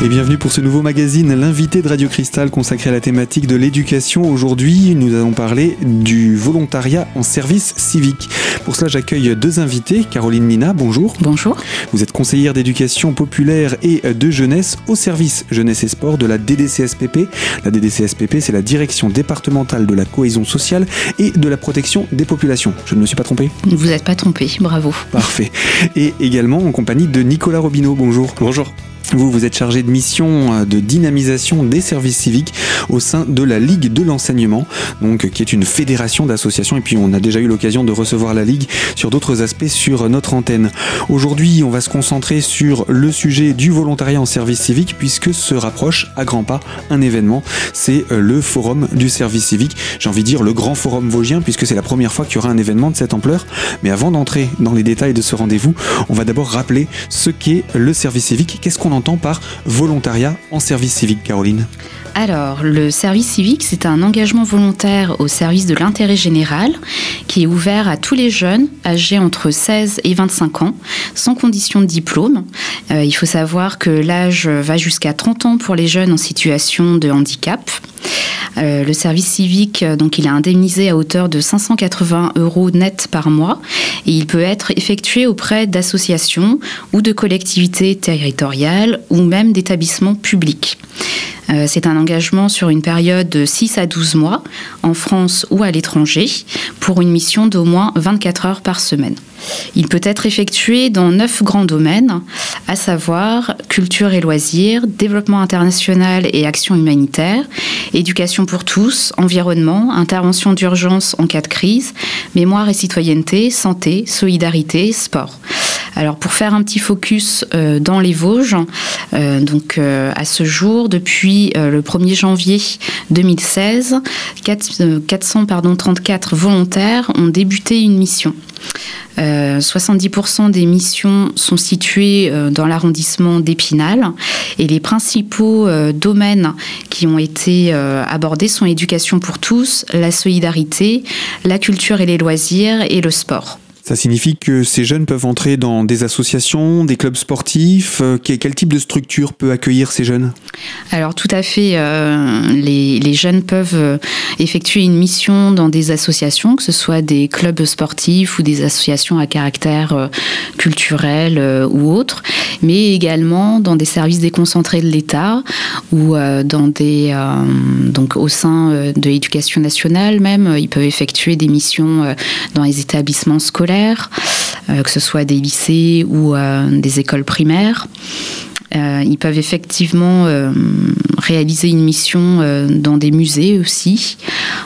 Et bienvenue pour ce nouveau magazine, l'invité de Radio Cristal consacré à la thématique de l'éducation. Aujourd'hui, nous allons parler du volontariat en service civique. Pour cela, j'accueille deux invités. Caroline Nina, bonjour. Bonjour. Vous êtes conseillère d'éducation populaire et de jeunesse au service jeunesse et sport de la DDCSPP. La DDCSPP, c'est la direction départementale de la cohésion sociale et de la protection des populations. Je ne me suis pas trompé? Vous n'êtes pas trompé, bravo. Parfait. Et également en compagnie de Nicolas Robineau. Bonjour. Bonjour. Vous, vous êtes chargé de mission euh, de dynamisation des services civiques au sein de la Ligue de l'enseignement, donc qui est une fédération d'associations. Et puis, on a déjà eu l'occasion de recevoir la Ligue sur d'autres aspects sur notre antenne. Aujourd'hui, on va se concentrer sur le sujet du volontariat en service civique, puisque se rapproche à grands pas un événement. C'est euh, le Forum du service civique. J'ai envie de dire le grand Forum Vosgien, puisque c'est la première fois qu'il y aura un événement de cette ampleur. Mais avant d'entrer dans les détails de ce rendez-vous, on va d'abord rappeler ce qu'est le service civique. Qu'est-ce qu'on entend par volontariat en service civique, Caroline alors, le service civique, c'est un engagement volontaire au service de l'intérêt général qui est ouvert à tous les jeunes âgés entre 16 et 25 ans, sans condition de diplôme. Euh, il faut savoir que l'âge va jusqu'à 30 ans pour les jeunes en situation de handicap. Euh, le service civique, donc, il est indemnisé à hauteur de 580 euros net par mois et il peut être effectué auprès d'associations ou de collectivités territoriales ou même d'établissements publics. Euh, c'est un engagement sur une période de 6 à 12 mois en France ou à l'étranger pour une mission d'au moins 24 heures par semaine. Il peut être effectué dans neuf grands domaines, à savoir culture et loisirs, développement international et action humanitaire, éducation pour tous, environnement, intervention d'urgence en cas de crise, mémoire et citoyenneté, santé, solidarité, sport. Alors pour faire un petit focus euh, dans les Vosges, euh, donc euh, à ce jour, depuis le 1er janvier 2016, 434 volontaires ont débuté une mission. 70% des missions sont situées dans l'arrondissement d'Épinal et les principaux domaines qui ont été abordés sont l'éducation pour tous, la solidarité, la culture et les loisirs et le sport. Ça signifie que ces jeunes peuvent entrer dans des associations, des clubs sportifs. Euh, quel type de structure peut accueillir ces jeunes? Alors tout à fait, euh, les, jeunes peuvent euh, effectuer une mission dans des associations, que ce soit des clubs sportifs ou des associations à caractère culturel ou autre, mais également dans des services déconcentrés de l'État ou dans des donc au sein de l'éducation nationale même, ils peuvent effectuer des missions dans les établissements scolaires euh, que ce soit des lycées ou euh, des écoles primaires. Euh, ils peuvent effectivement réaliser une mission dans des musées aussi.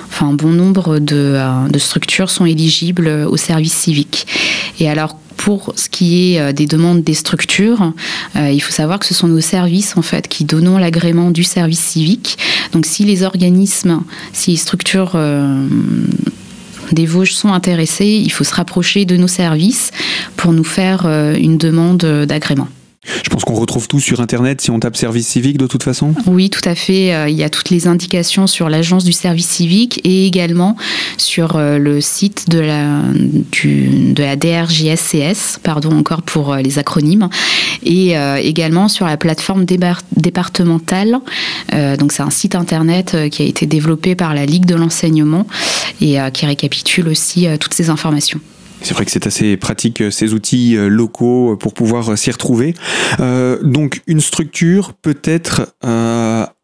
Enfin, bon nombre de, structures sont éligibles au service civique. Et alors, pour ce qui est des demandes des structures, il faut savoir que ce sont nos services en fait qui donnons l'agrément du service civique. Donc, si les organismes, si les structures des Vosges sont intéressés, il faut se rapprocher de nos services pour nous faire euh, une demande d'agrément. Je pense qu'on retrouve tout sur Internet si on tape service civique de toute façon. Oui, tout à fait. Euh, il y a toutes les indications sur l'agence du service civique et également sur euh, le site de la, DRJSCS, pardon encore pour les acronymes, et également sur la plateforme départementale. donc c'est un site Internet qui a été développé par la Ligue de l'enseignement et euh, qui récapitule aussi euh, toutes ces informations. C'est vrai que c'est assez pratique euh, ces outils locaux pour pouvoir s'y retrouver. donc une structure peut être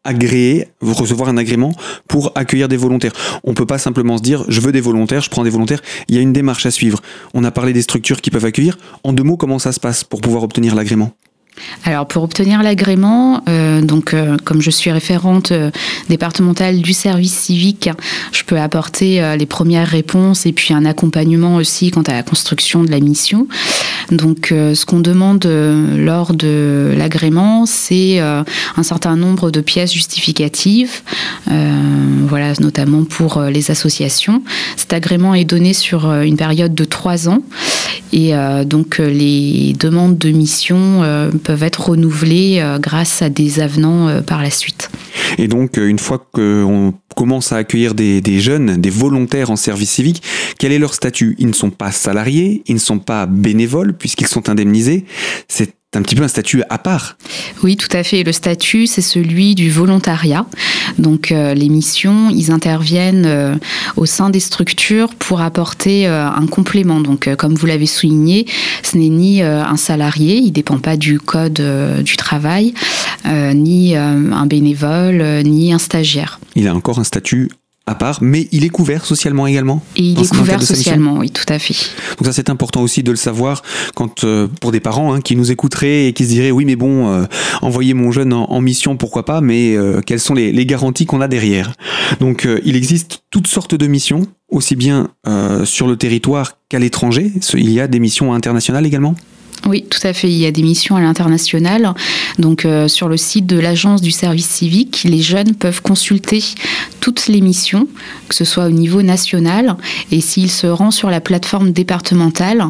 agréée, recevoir un agrément pour accueillir des volontaires. On peut pas simplement se dire je veux des volontaires, je prends des volontaires. Il y a une démarche à suivre. On a parlé des structures qui peuvent accueillir. En deux mots, comment ça se passe pour pouvoir obtenir l'agrément? Alors pour obtenir l'agrément, euh, donc euh, comme je suis référente euh, départementale du service civique, je peux apporter les premières réponses et puis un accompagnement aussi quant à la construction de la mission. Donc ce qu'on demande lors de l'agrément, c'est un certain nombre de pièces justificatives, voilà notamment pour les associations. Cet agrément est donné sur une période de trois ans et donc les demandes de mission peuvent être renouvelés euh, grâce à des avenants euh, par la suite. Et donc, euh, une fois qu'on commence à accueillir des, jeunes, des volontaires en service civique, quel est leur statut? Ils ne sont pas salariés, ils ne sont pas bénévoles puisqu'ils sont indemnisés. C'est un petit peu un statut à part. Oui, tout à fait. Le statut, c'est celui du volontariat. Donc euh, les missions, ils interviennent euh, au sein des structures pour apporter un complément. Donc comme vous l'avez souligné, ce n'est ni un salarié, il ne dépend pas du code du travail, ni un bénévole, ni un stagiaire. Il a encore un statut à part, mais il est couvert socialement également. Et il est couvert socialement, oui, tout à fait. Donc ça c'est important aussi de le savoir quand euh, pour des parents hein, qui nous écouteraient et qui se diraient oui mais bon euh, envoyer mon jeune en, mission pourquoi pas, mais euh, quelles sont les, les garanties qu'on a derrière? Donc il existe toutes sortes de missions, aussi bien sur le territoire qu'à l'étranger. Il y a des missions internationales également? Oui, tout à fait. Il y a des missions à l'international. Donc, euh, sur le site de l'Agence du service civique, les jeunes peuvent consulter toutes les missions, que ce soit au niveau national. Et s'ils se rendent sur la plateforme départementale,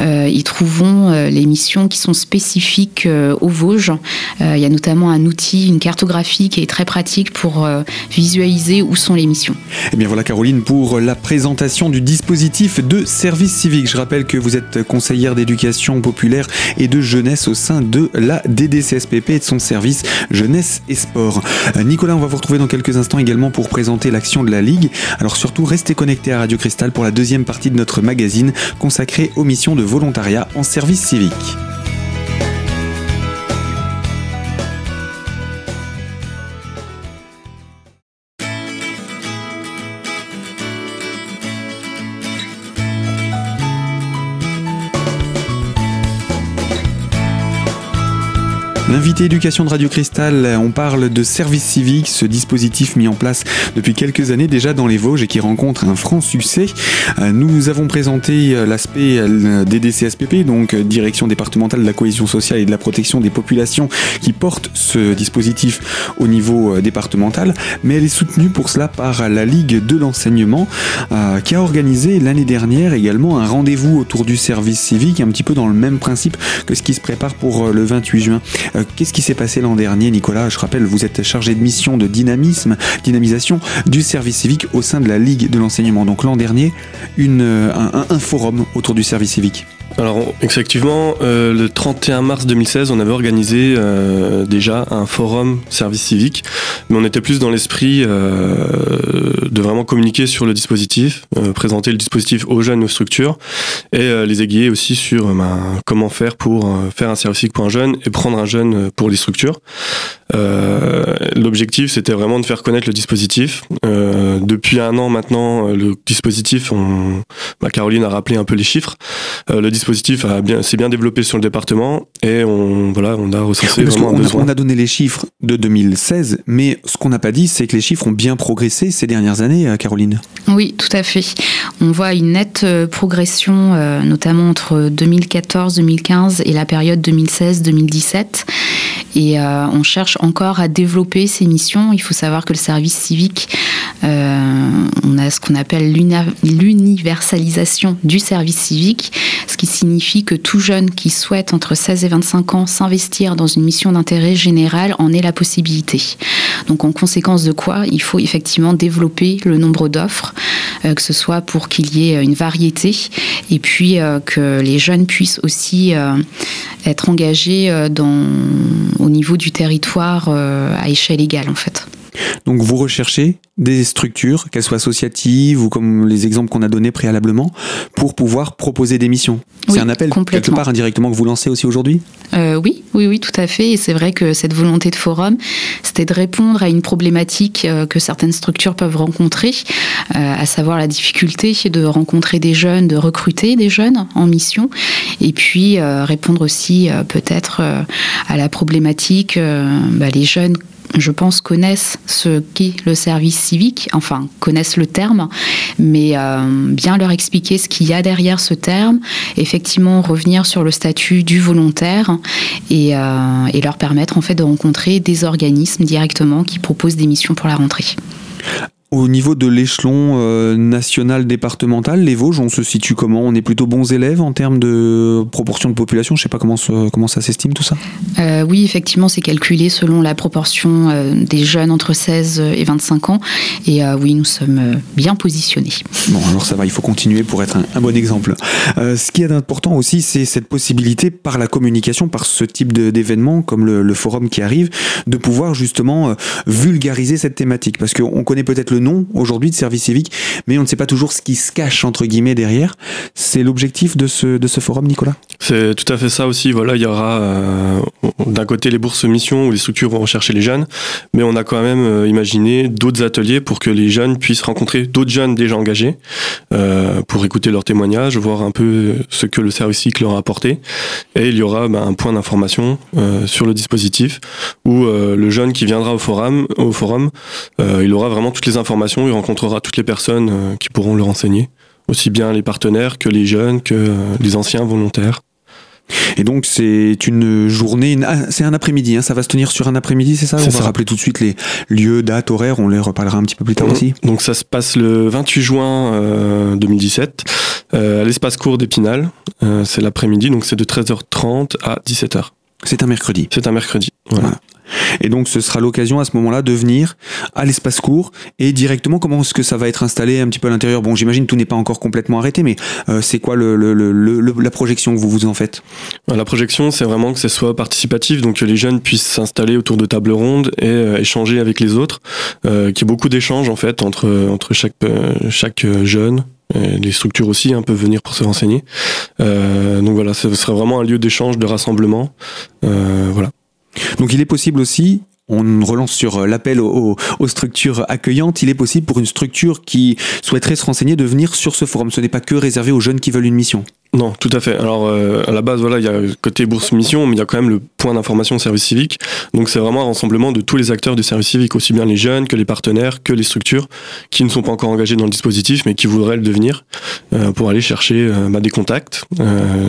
euh, ils trouveront euh, les missions qui sont spécifiques aux Vosges. il y a notamment un outil, une cartographie qui est très pratique pour visualiser où sont les missions. Et eh bien voilà, Caroline, pour la présentation du dispositif de service civique. Je rappelle que vous êtes conseillère d'éducation populaire et de jeunesse au sein de la DDCSPP et de son service jeunesse et sport. Euh, Nicolas, on va vous retrouver dans quelques instants également pour présenter l'action de la Ligue. Alors surtout, restez connectés à Radio Cristal pour la deuxième partie de notre magazine consacrée aux missions de volontariat en service civique. L'invité éducation de Radio Cristal, on parle de service civique, ce dispositif mis en place depuis quelques années déjà dans les Vosges et qui rencontre un franc succès. Euh, nous avons présenté euh, l'aspect euh, des DCSPP, donc Direction départementale de la cohésion sociale et de la protection des populations, qui porte ce dispositif au niveau départemental, mais elle est soutenue pour cela par la Ligue de l'enseignement, qui a organisé l'année dernière également un rendez-vous autour du service civique, un petit peu dans le même principe que ce qui se prépare pour le 28 juin. Qu'est-ce qui s'est passé l'an dernier, Nicolas Je rappelle, vous êtes chargé de mission de dynamisme, dynamisation du service civique au sein de la Ligue de l'enseignement. Donc l'an dernier, un, un forum autour du service civique. Alors effectivement, euh, le 31 mars 2016, on avait organisé euh, déjà un forum service civique, mais on était plus dans l'esprit euh, de vraiment communiquer sur le dispositif, présenter le dispositif aux jeunes, aux structures, et les aiguiller aussi sur ben, comment faire pour faire un service civique pour un jeune et prendre un jeune pour les structures. L'objectif, c'était vraiment de faire connaître le dispositif. depuis un an maintenant, le dispositif, on, bah, Caroline a rappelé un peu les chiffres. le dispositif bien, s'est bien développé sur le département et on, voilà, on a recensé vraiment un besoin. on a donné les chiffres de 2016, mais ce qu'on n'a pas dit, c'est que les chiffres ont bien progressé ces dernières années, euh, Caroline. Oui, tout à fait. On voit une nette euh, progression, euh, notamment entre 2014-2015 et la période 2016-2017. Et on cherche encore à développer ces missions. Il faut savoir que le service civique, on a ce qu'on appelle l'universalisation du service civique, ce qui signifie que tout jeune qui souhaite entre 16 et 25 ans s'investir dans une mission d'intérêt général en ait la possibilité. Donc en conséquence de quoi, il faut effectivement développer le nombre d'offres, euh, que ce soit pour qu'il y ait une variété et puis euh, que les jeunes puissent aussi euh, être engagés au niveau du territoire à échelle égale en fait. Donc vous recherchez des structures, qu'elles soient associatives ou comme les exemples qu'on a donnés préalablement, pour pouvoir proposer des missions. C'est un appel quelque part indirectement que vous lancez aussi aujourd'hui? Euh, Oui, oui, oui, tout à fait. Et c'est vrai que cette volonté de forum, c'était de répondre à une problématique euh, que certaines structures peuvent rencontrer, euh, à savoir la difficulté de rencontrer des jeunes, de recruter des jeunes en mission, et puis répondre aussi peut-être à la problématique, bah, les jeunes je pense, connaissent ce qu'est le service civique, enfin, connaissent le terme, mais euh, bien leur expliquer ce qu'il y a derrière ce terme, effectivement revenir sur le statut du volontaire et, euh, et leur permettre en fait de rencontrer des organismes directement qui proposent des missions pour la rentrée. Au niveau de l'échelon euh, national, départemental, les Vosges, on se situe comment? On est plutôt bons élèves en termes de proportion de population? Je ne sais pas comment, comment ça s'estime tout ça euh, Oui, effectivement, c'est calculé selon la proportion euh, des jeunes entre 16 et 25 ans. Et oui, nous sommes bien positionnés. Bon, alors ça va, il faut continuer pour être un, bon exemple. ce qui est important aussi, c'est cette possibilité par la communication, par ce type d'événement comme le, le, forum qui arrive, de pouvoir justement vulgariser cette thématique. Parce qu'on connaît peut-être le nom aujourd'hui de service civique, mais on ne sait pas toujours ce qui se cache entre guillemets derrière. C'est l'objectif de ce, de ce forum, Nicolas? C'est tout à fait ça aussi. Voilà, il y aura euh, d'un côté les bourses missions où les structures vont rechercher les jeunes, mais on a quand même euh, imaginé d'autres ateliers pour que les jeunes puissent rencontrer d'autres jeunes déjà engagés, euh, pour écouter leurs témoignages, voir un peu ce que le service civique leur a apporté. Et il y aura ben, un point d'information sur le dispositif où le jeune qui viendra au forum, au forum il aura vraiment toutes les informations, il rencontrera toutes les personnes euh, qui pourront le renseigner, aussi bien les partenaires que les jeunes, que euh, les anciens volontaires. Et donc c'est une journée, ah, c'est un après-midi, hein, ça va se tenir sur un après-midi, c'est ça? On va rappeler tout de suite les lieux, dates, horaires, on les reparlera un petit peu plus tard mhm. aussi. Donc ça se passe le 28 juin 2017 euh, à l'espace court d'Épinal. c'est l'après-midi, donc c'est de 13h30 à 17h. C'est un mercredi. C'est un mercredi. Voilà. Et donc ce sera l'occasion à ce moment-là de venir à l'espace court et directement comment est-ce que ça va être installé un petit peu à l'intérieur? Bon, j'imagine tout n'est pas encore complètement arrêté, mais euh, c'est quoi la projection que vous vous en faites? La projection, c'est vraiment que ce soit participatif, donc que les jeunes puissent s'installer autour de tables rondes et euh, échanger avec les autres, euh, qu'il y ait beaucoup d'échanges en fait entre chaque jeune les structures aussi hein, peuvent venir pour se renseigner. donc voilà, ce serait vraiment un lieu d'échange, de rassemblement. voilà. Donc il est possible aussi on relance sur euh, l'appel aux, structures accueillantes. Il est possible pour une structure qui souhaiterait se renseigner de venir sur ce forum. Ce n'est pas que réservé aux jeunes qui veulent une mission. Non, tout à fait. Alors euh, à la base, voilà, il y a côté bourse mission, mais il y a quand même le point d'information service civique. Donc c'est vraiment un rassemblement de tous les acteurs du service civique, aussi bien les jeunes que les partenaires, que les structures qui ne sont pas encore engagés dans le dispositif, mais qui voudraient le devenir, euh, pour aller chercher euh, bah, des contacts,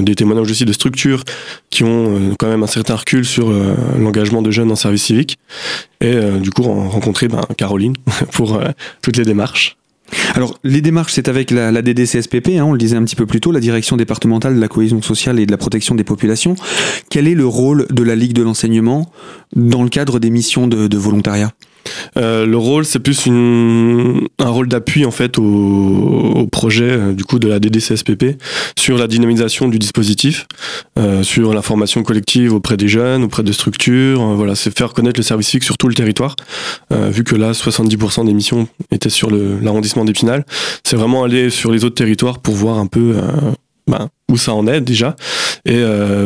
des témoignages aussi de structures qui ont quand même un certain recul sur l'engagement de jeunes en service civique, et du coup rencontrer bah, Caroline pour toutes les démarches. Alors, les démarches, c'est avec la, DDCSPP, hein, on le disait un petit peu plus tôt, la Direction départementale de la cohésion sociale et de la protection des populations. Quel est le rôle de la Ligue de l'enseignement dans le cadre des missions de volontariat? Euh, le rôle, c'est plus une, un rôle d'appui en fait au, projet euh, du coup de la DDCSPP sur la dynamisation du dispositif, euh, sur l'information collective auprès des jeunes, auprès des structures. voilà, c'est faire connaître le service civique sur tout le territoire. vu que là, 70% des missions étaient sur l'arrondissement d'Épinal, c'est vraiment aller sur les autres territoires pour voir un peu ben, où ça en est déjà et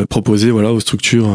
proposer voilà aux structures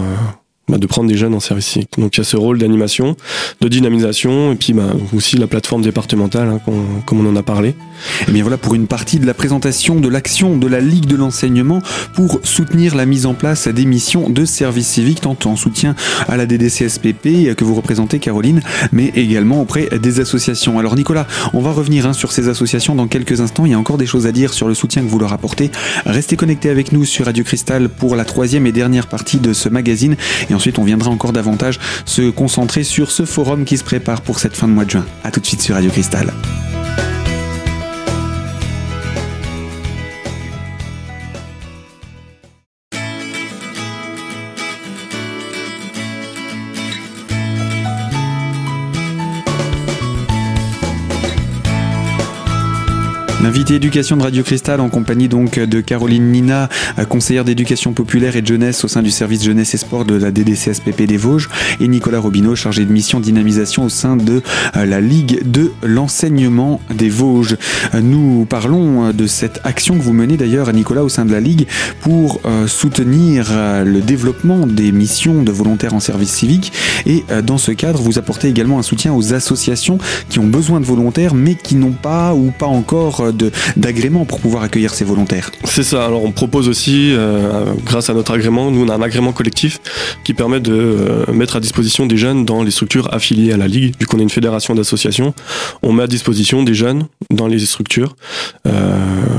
bah, de prendre des jeunes en service civique. Donc il y a ce rôle d'animation, de dynamisation, et puis bah, aussi la plateforme départementale, hein, comme on en a parlé. Et eh bien voilà pour une partie de la présentation de l'action de la Ligue de l'enseignement pour soutenir la mise en place des missions de service civique, tant en soutien à la DDCSPP que vous représentez Caroline, mais également auprès des associations. Alors Nicolas, on va revenir hein, sur ces associations dans quelques instants. Il y a encore des choses à dire sur le soutien que vous leur apportez. Restez connectés avec nous sur Radio Cristal pour la troisième et dernière partie de ce magazine. Ensuite, on viendra encore davantage se concentrer sur ce forum qui se prépare pour cette fin de mois de juin. A tout de suite sur Radio Cristal. Éducation de Radio Cristal en compagnie donc de Caroline Nina, euh, conseillère d'éducation populaire et de jeunesse au sein du service jeunesse et sport de la DDCSPP des Vosges et Nicolas Robineau, chargé de mission dynamisation au sein de euh, la Ligue de l'enseignement des Vosges. Euh, nous parlons de cette action que vous menez d'ailleurs, Nicolas, au sein de la Ligue pour soutenir le développement des missions de volontaires en service civique et dans ce cadre, vous apportez également un soutien aux associations qui ont besoin de volontaires mais qui n'ont pas ou pas encore d'agrément pour pouvoir accueillir ces volontaires. C'est ça. Alors on propose aussi, euh, grâce à notre agrément, nous on a un agrément collectif qui permet de euh, mettre à disposition des jeunes dans les structures affiliées à la Ligue. Vu qu'on est une fédération d'associations, on met à disposition des jeunes dans les structures euh,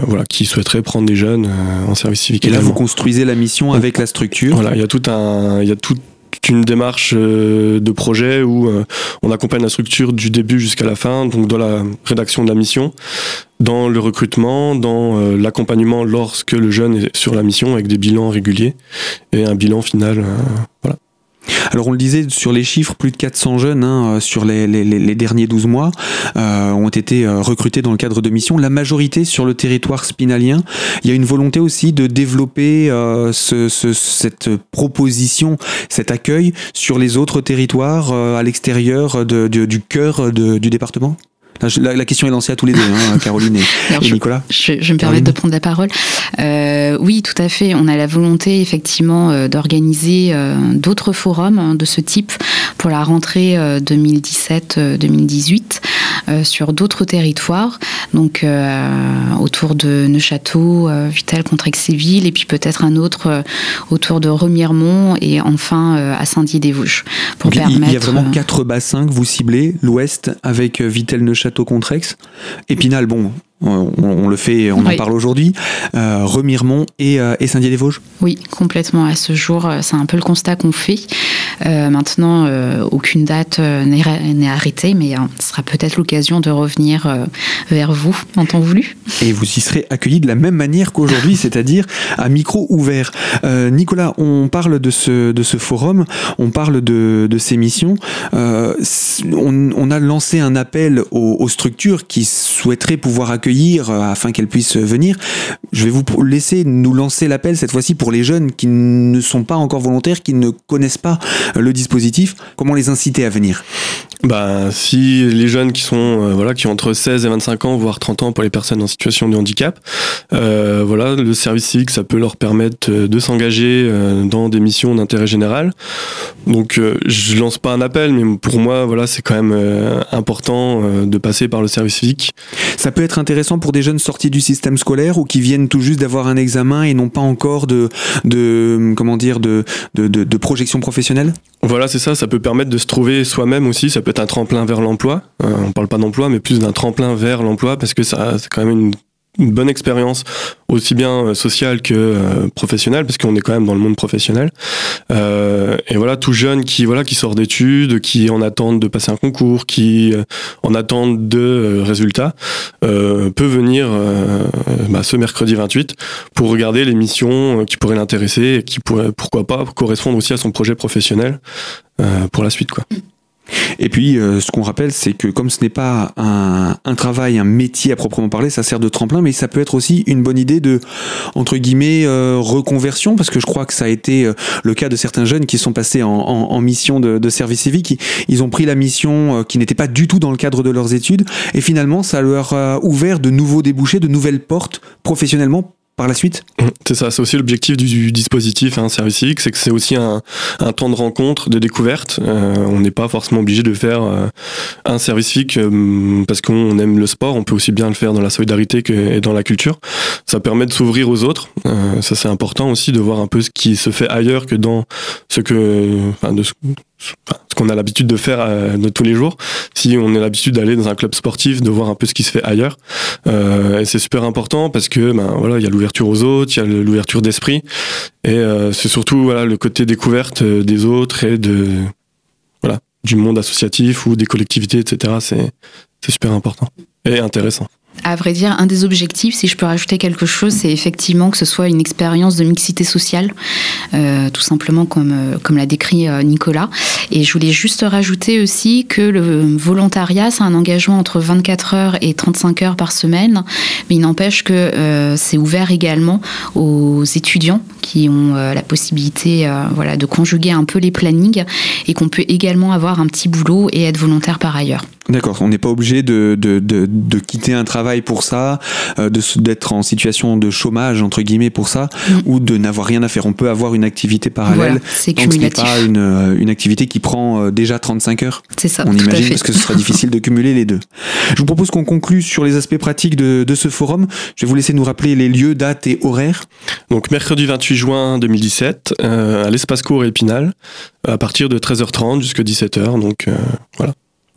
voilà, qui souhaiteraient prendre des jeunes en service civique. Et là, vous construisez la mission avec la structure Voilà, il y a tout un, il y a tout une démarche de projet où on accompagne la structure du début jusqu'à la fin, donc dans la rédaction de la mission, dans le recrutement, dans l'accompagnement lorsque le jeune est sur la mission avec des bilans réguliers et un bilan final. voilà. Alors on le disait sur les chiffres, plus de 400 jeunes hein, sur les, derniers 12 mois euh, ont été euh, recrutés dans le cadre de missions. La majorité sur le territoire spinalien. Il y a une volonté aussi de développer euh, cette proposition, cet accueil sur les autres territoires à l'extérieur du cœur du département? La, question est lancée à tous les deux, hein, Caroline et, Nicolas. Je, je, me permets de prendre la parole. Euh, oui, tout à fait. On a la volonté effectivement euh, d'organiser euh, d'autres forums hein, de ce type pour la rentrée 2017-2018 sur d'autres territoires, donc autour de Neuchâteau, Vitel contre Aix-Séville, et puis peut-être un autre autour de Remiremont et enfin à Saint-Dié-des-Vosges. il, il y a vraiment quatre bassins que vous ciblez, l'ouest avec Vitel-Neuchâteau contre Aix, Épinal, bon, on, le fait, on en parle aujourd'hui, euh, Remiremont et, euh, et Saint-Dié-des-Vosges Oui, complètement. À ce jour, euh, c'est un peu le constat qu'on fait. Maintenant, aucune date n'est arrêtée, mais ce sera peut-être l'occasion de revenir vers vous en temps voulu. Et vous y serez accueillis de la même manière qu'aujourd'hui, c'est-à-dire à micro ouvert. Nicolas, on parle de ce, forum, on parle de, ces missions. On, a lancé un appel aux, structures qui souhaiteraient pouvoir accueillir euh, afin qu'elles puissent venir. Je vais vous laisser nous lancer l'appel cette fois-ci pour les jeunes qui ne sont pas encore volontaires, qui ne connaissent pas le dispositif. Comment les inciter à venir? Bah, si les jeunes qui sont euh, voilà qui ont entre 16 et 25 ans voire 30 ans pour les personnes en situation de handicap euh, voilà le service civique ça peut leur permettre euh, de s'engager dans des missions d'intérêt général. Donc je lance pas un appel mais pour moi voilà c'est quand même important de passer par le service civique. Ça peut être intéressant pour des jeunes sortis du système scolaire ou qui viennent tout juste d'avoir un examen et n'ont pas encore de de comment dire de de, de, de projection professionnelle? Voilà c'est ça ça peut permettre de se trouver soi-même aussi ça peut être un tremplin vers l'emploi. Euh, on parle pas d'emploi, mais plus d'un tremplin vers l'emploi parce que ça, c'est quand même une bonne expérience aussi bien euh, sociale que euh, professionnelle parce qu'on est quand même dans le monde professionnel euh, et voilà tout jeune qui voilà qui sort d'études qui en attente de passer un concours qui en attente de résultats peut venir bah, ce mercredi 28 pour regarder les missions qui pourraient l'intéresser et qui pourraient pourquoi pas correspondre aussi à son projet professionnel pour la suite quoi. Et puis, euh, ce qu'on rappelle, c'est que comme ce n'est pas un, un, travail, un métier à proprement parler, ça sert de tremplin, mais ça peut être aussi une bonne idée de, entre guillemets, euh, reconversion, parce que je crois que ça a été euh, le cas de certains jeunes qui sont passés en, en, en mission de, de, service civique. Ils ont pris la mission qui n'était pas du tout dans le cadre de leurs études, et finalement, ça leur a ouvert de nouveaux débouchés, de nouvelles portes professionnellement par la suite? Mmh, C'est ça, c'est aussi l'objectif du, dispositif hein, Service Civique, c'est que c'est aussi un, un, temps de rencontre, de découverte. Euh, on n'est pas forcément obligé de faire euh, un service civique euh, parce qu'on aime le sport, on peut aussi bien le faire dans la solidarité que, et dans la culture. Ça permet de s'ouvrir aux autres, ça c'est important aussi de voir un peu ce qui se fait ailleurs que dans ce que... Enfin, de ce, qu'on a l'habitude de faire euh, de tous les jours. Si on a l'habitude d'aller dans un club sportif, de voir un peu ce qui se fait ailleurs, euh, et c'est super important parce que ben voilà, il y a l'ouverture aux autres, il y a l'ouverture d'esprit, et euh, c'est surtout voilà le côté découverte des autres et de voilà du monde associatif ou des collectivités, etc. C'est super important et intéressant. À vrai dire, un des objectifs, si je peux rajouter quelque chose, c'est effectivement que ce soit une expérience de mixité sociale, euh, tout simplement comme, euh, comme l'a décrit euh, Nicolas. Et je voulais juste rajouter aussi que le volontariat, c'est un engagement entre 24 heures et 35 heures par semaine, mais il n'empêche que c'est ouvert également aux étudiants qui ont la possibilité voilà, de conjuguer un peu les plannings et qu'on peut également avoir un petit boulot et être volontaire par ailleurs. D'accord, on n'est pas obligé de, de, de, de, quitter un travail pour ça, euh, d'être en situation de chômage, entre guillemets, pour ça, mm. ou de n'avoir rien à faire. On peut avoir une activité parallèle, voilà, c'est ce n'est pas une, euh, une, activité qui prend euh, déjà 35 heures. C'est ça, On imagine, parce que ce sera difficile de cumuler les deux. Je vous propose qu'on conclue sur les aspects pratiques de, de ce forum. Je vais vous laisser nous rappeler les lieux, dates et horaires. Donc, mercredi 28 juin 2017, euh, à l'espace court Épinal, à partir de 13h30 jusqu'à 17h, donc voilà.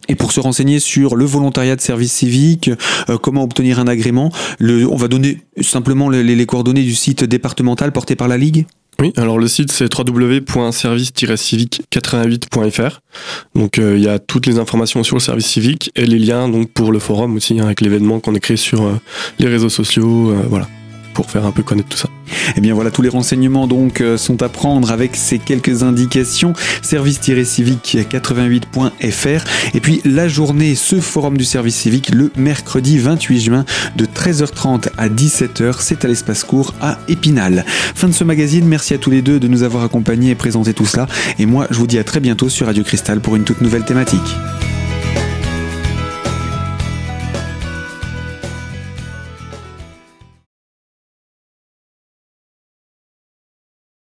Et pour se renseigner sur le volontariat de service civique, euh, comment obtenir un agrément, on va donner simplement les, coordonnées du site départemental porté par la Ligue? Oui, alors le site c'est www.service-civique88.fr. Donc euh, il y a toutes les informations sur le service civique et les liens donc pour le forum aussi hein, avec l'événement qu'on écrit sur euh, les réseaux sociaux, voilà pour faire un peu connaître tout ça. Eh bien voilà, tous les renseignements donc euh, sont à prendre avec ces quelques indications. Service-civique88.fr et puis la journée, ce forum du service civique le mercredi 28 juin de 13h30 à 17h, c'est à l'espace court à Épinal. Fin de ce magazine, merci à tous les deux de nous avoir accompagnés et présenté tout cela et moi je vous dis à très bientôt sur Radio Cristal pour une toute nouvelle thématique.